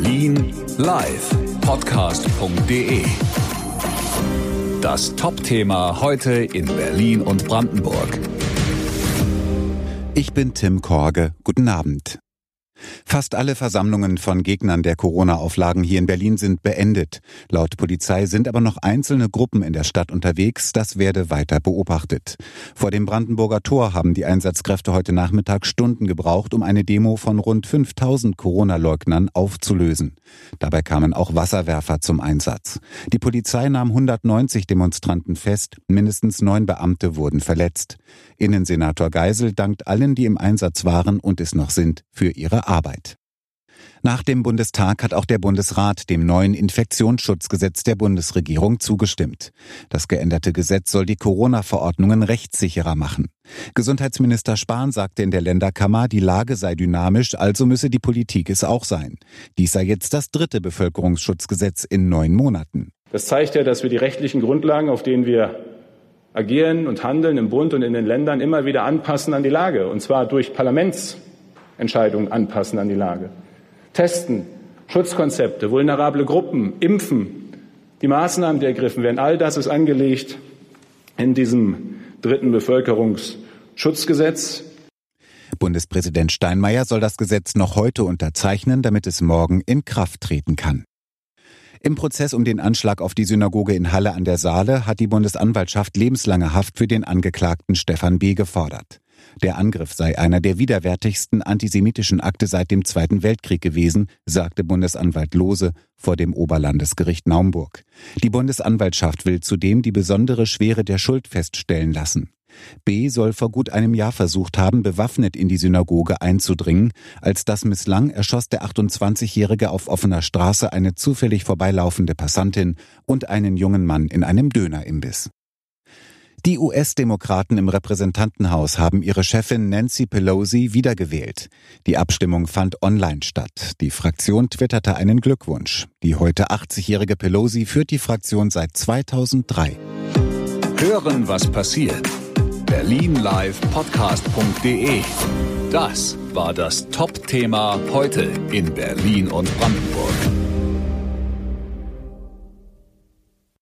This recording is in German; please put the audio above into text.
Berlin live Podcast.de. Das Top-Thema heute in Berlin und Brandenburg. Ich bin Tim Korge. Guten Abend. Fast alle Versammlungen von Gegnern der Corona-Auflagen hier in Berlin sind beendet. Laut Polizei sind aber noch einzelne Gruppen in der Stadt unterwegs. Das werde weiter beobachtet. Vor dem Brandenburger Tor haben die Einsatzkräfte heute Nachmittag Stunden gebraucht, um eine Demo von rund 5000 Corona-Leugnern aufzulösen. Dabei kamen auch Wasserwerfer zum Einsatz. Die Polizei nahm 190 Demonstranten fest. Mindestens neun Beamte wurden verletzt. Innensenator Geisel dankt allen, die im Einsatz waren und es noch sind, für ihre Arbeit. Nach dem Bundestag hat auch der Bundesrat dem neuen Infektionsschutzgesetz der Bundesregierung zugestimmt. Das geänderte Gesetz soll die Corona-Verordnungen rechtssicherer machen. Gesundheitsminister Spahn sagte in der Länderkammer, die Lage sei dynamisch, also müsse die Politik es auch sein. Dies sei jetzt das dritte Bevölkerungsschutzgesetz in neun Monaten. Das zeigt ja, dass wir die rechtlichen Grundlagen, auf denen wir agieren und handeln im Bund und in den Ländern, immer wieder anpassen an die Lage, und zwar durch Parlaments Entscheidungen anpassen an die Lage. Testen, Schutzkonzepte, vulnerable Gruppen, Impfen, die Maßnahmen, die ergriffen werden, all das ist angelegt in diesem dritten Bevölkerungsschutzgesetz. Bundespräsident Steinmeier soll das Gesetz noch heute unterzeichnen, damit es morgen in Kraft treten kann. Im Prozess um den Anschlag auf die Synagoge in Halle an der Saale hat die Bundesanwaltschaft lebenslange Haft für den Angeklagten Stefan B. gefordert. Der Angriff sei einer der widerwärtigsten antisemitischen Akte seit dem Zweiten Weltkrieg gewesen, sagte Bundesanwalt Lose vor dem Oberlandesgericht Naumburg. Die Bundesanwaltschaft will zudem die besondere Schwere der Schuld feststellen lassen. B soll vor gut einem Jahr versucht haben, bewaffnet in die Synagoge einzudringen. Als das misslang, erschoss der 28-Jährige auf offener Straße eine zufällig vorbeilaufende Passantin und einen jungen Mann in einem Dönerimbiss. Die US-Demokraten im Repräsentantenhaus haben ihre Chefin Nancy Pelosi wiedergewählt. Die Abstimmung fand online statt. Die Fraktion twitterte einen Glückwunsch. Die heute 80-jährige Pelosi führt die Fraktion seit 2003. Hören, was passiert. Berlin Live Podcast.de. Das war das Top-Thema heute in Berlin und Brandenburg.